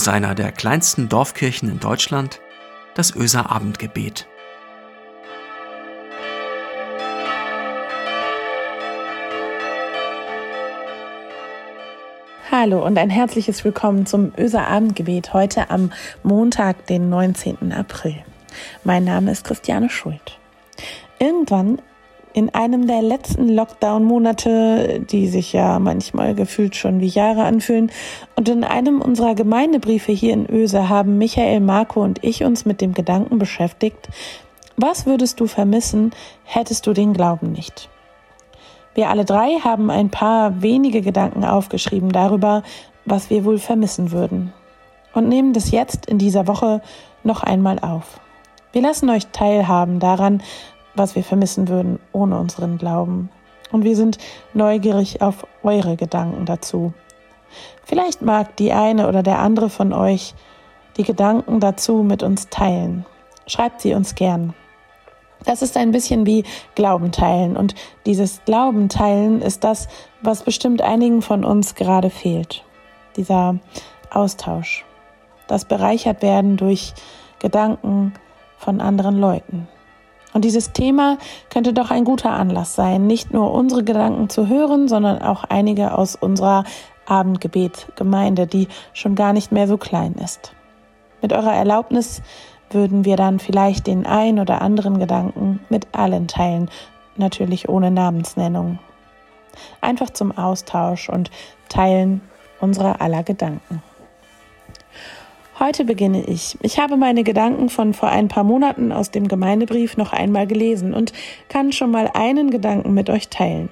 aus einer der kleinsten Dorfkirchen in Deutschland, das Öser Abendgebet. Hallo und ein herzliches Willkommen zum Öser Abendgebet heute am Montag, den 19. April. Mein Name ist Christiane Schuld. Irgendwann in einem der letzten Lockdown-Monate, die sich ja manchmal gefühlt schon wie Jahre anfühlen, und in einem unserer Gemeindebriefe hier in Öse haben Michael, Marco und ich uns mit dem Gedanken beschäftigt, was würdest du vermissen, hättest du den Glauben nicht? Wir alle drei haben ein paar wenige Gedanken aufgeschrieben darüber, was wir wohl vermissen würden. Und nehmen das jetzt in dieser Woche noch einmal auf. Wir lassen euch teilhaben daran, was wir vermissen würden ohne unseren Glauben. Und wir sind neugierig auf eure Gedanken dazu. Vielleicht mag die eine oder der andere von euch die Gedanken dazu mit uns teilen. Schreibt sie uns gern. Das ist ein bisschen wie Glauben teilen und dieses Glauben teilen ist das, was bestimmt einigen von uns gerade fehlt. Dieser Austausch. Das bereichert werden durch Gedanken von anderen Leuten. Und dieses Thema könnte doch ein guter Anlass sein, nicht nur unsere Gedanken zu hören, sondern auch einige aus unserer Abendgebet-Gemeinde, die schon gar nicht mehr so klein ist. Mit eurer Erlaubnis würden wir dann vielleicht den ein oder anderen Gedanken mit allen teilen, natürlich ohne Namensnennung. Einfach zum Austausch und Teilen unserer aller Gedanken. Heute beginne ich. Ich habe meine Gedanken von vor ein paar Monaten aus dem Gemeindebrief noch einmal gelesen und kann schon mal einen Gedanken mit euch teilen.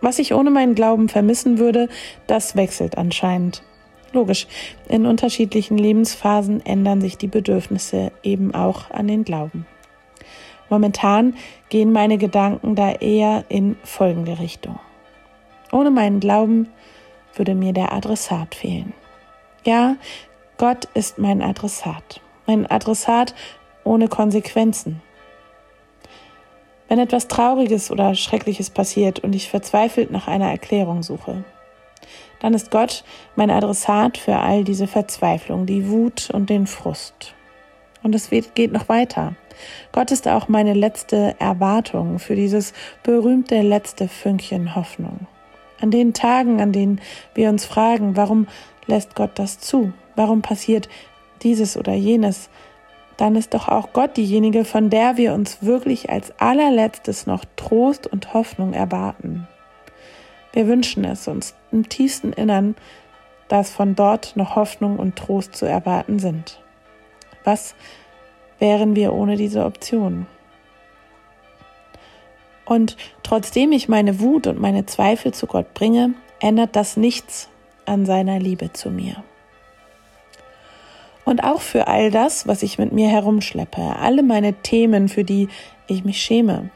Was ich ohne meinen Glauben vermissen würde, das wechselt anscheinend. Logisch, in unterschiedlichen Lebensphasen ändern sich die Bedürfnisse eben auch an den Glauben. Momentan gehen meine Gedanken da eher in folgende Richtung. Ohne meinen Glauben würde mir der Adressat fehlen. Ja, Gott ist mein Adressat. Mein Adressat ohne Konsequenzen. Wenn etwas Trauriges oder Schreckliches passiert und ich verzweifelt nach einer Erklärung suche, dann ist Gott mein Adressat für all diese Verzweiflung, die Wut und den Frust. Und es geht noch weiter. Gott ist auch meine letzte Erwartung für dieses berühmte letzte Fünkchen Hoffnung. An den Tagen, an denen wir uns fragen, warum lässt Gott das zu? Warum passiert dieses oder jenes, dann ist doch auch Gott diejenige, von der wir uns wirklich als allerletztes noch Trost und Hoffnung erwarten. Wir wünschen es uns im tiefsten Innern, dass von dort noch Hoffnung und Trost zu erwarten sind. Was wären wir ohne diese Option? Und trotzdem ich meine Wut und meine Zweifel zu Gott bringe, ändert das nichts an seiner Liebe zu mir. Und auch für all das, was ich mit mir herumschleppe, alle meine Themen, für die ich mich schäme,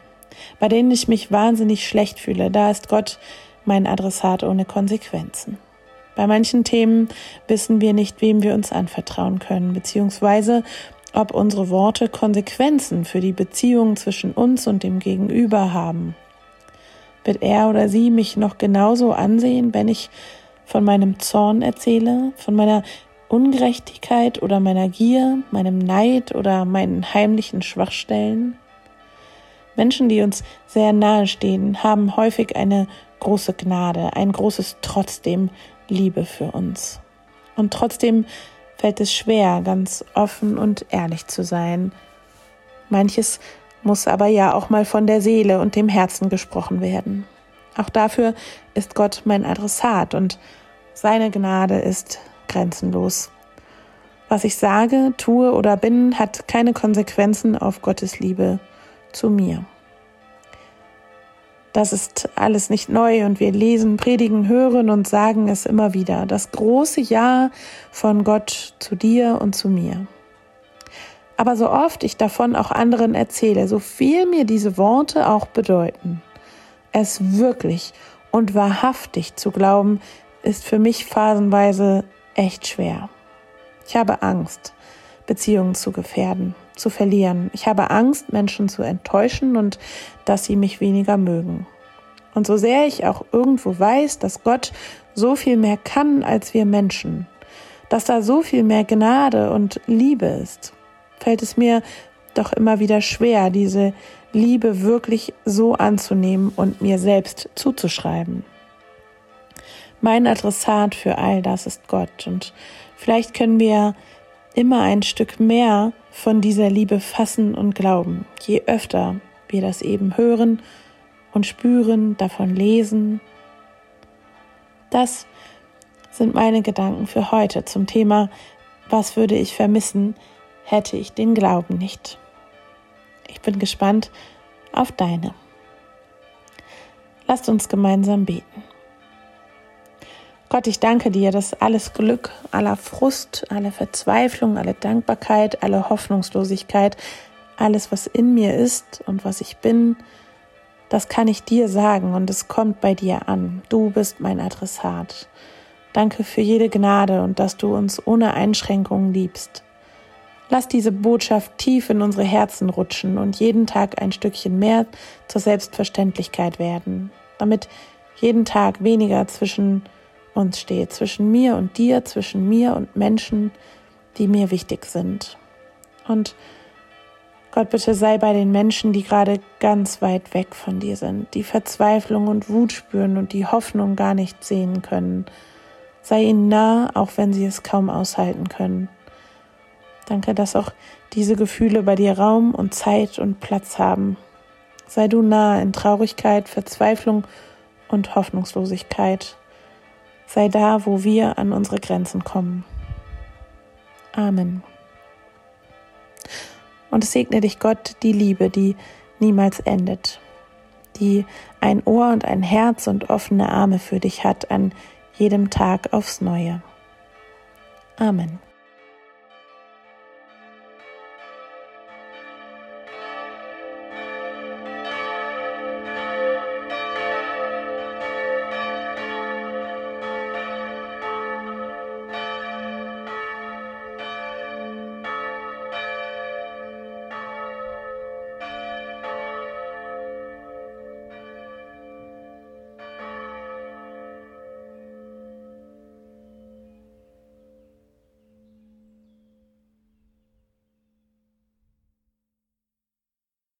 bei denen ich mich wahnsinnig schlecht fühle, da ist Gott mein Adressat ohne Konsequenzen. Bei manchen Themen wissen wir nicht, wem wir uns anvertrauen können, beziehungsweise ob unsere Worte Konsequenzen für die Beziehung zwischen uns und dem Gegenüber haben. Wird er oder sie mich noch genauso ansehen, wenn ich von meinem Zorn erzähle, von meiner Ungerechtigkeit oder meiner Gier, meinem Neid oder meinen heimlichen Schwachstellen? Menschen, die uns sehr nahe stehen, haben häufig eine große Gnade, ein großes trotzdem Liebe für uns. Und trotzdem fällt es schwer, ganz offen und ehrlich zu sein. Manches muss aber ja auch mal von der Seele und dem Herzen gesprochen werden. Auch dafür ist Gott mein Adressat und seine Gnade ist grenzenlos. Was ich sage, tue oder bin, hat keine Konsequenzen auf Gottes Liebe zu mir. Das ist alles nicht neu und wir lesen, predigen, hören und sagen es immer wieder. Das große Ja von Gott zu dir und zu mir. Aber so oft ich davon auch anderen erzähle, so viel mir diese Worte auch bedeuten, es wirklich und wahrhaftig zu glauben, ist für mich phasenweise echt schwer. Ich habe Angst, Beziehungen zu gefährden, zu verlieren. Ich habe Angst, Menschen zu enttäuschen und dass sie mich weniger mögen. Und so sehr ich auch irgendwo weiß, dass Gott so viel mehr kann als wir Menschen, dass da so viel mehr Gnade und Liebe ist, fällt es mir doch immer wieder schwer, diese Liebe wirklich so anzunehmen und mir selbst zuzuschreiben. Mein Adressat für all das ist Gott und vielleicht können wir immer ein Stück mehr von dieser Liebe fassen und glauben, je öfter wir das eben hören und spüren, davon lesen. Das sind meine Gedanken für heute zum Thema, was würde ich vermissen, hätte ich den Glauben nicht. Ich bin gespannt auf deine. Lasst uns gemeinsam beten. Gott, ich danke dir, dass alles Glück, aller Frust, alle Verzweiflung, alle Dankbarkeit, alle Hoffnungslosigkeit, alles, was in mir ist und was ich bin, das kann ich dir sagen und es kommt bei dir an. Du bist mein Adressat. Danke für jede Gnade und dass du uns ohne Einschränkungen liebst. Lass diese Botschaft tief in unsere Herzen rutschen und jeden Tag ein Stückchen mehr zur Selbstverständlichkeit werden, damit jeden Tag weniger zwischen uns steht, zwischen mir und dir, zwischen mir und Menschen, die mir wichtig sind. Und Gott, bitte sei bei den Menschen, die gerade ganz weit weg von dir sind, die Verzweiflung und Wut spüren und die Hoffnung gar nicht sehen können. Sei ihnen nah, auch wenn sie es kaum aushalten können. Danke, dass auch diese Gefühle bei dir Raum und Zeit und Platz haben. Sei du nah in Traurigkeit, Verzweiflung und Hoffnungslosigkeit. Sei da, wo wir an unsere Grenzen kommen. Amen. Und segne dich Gott, die Liebe, die niemals endet, die ein Ohr und ein Herz und offene Arme für dich hat an jedem Tag aufs neue. Amen.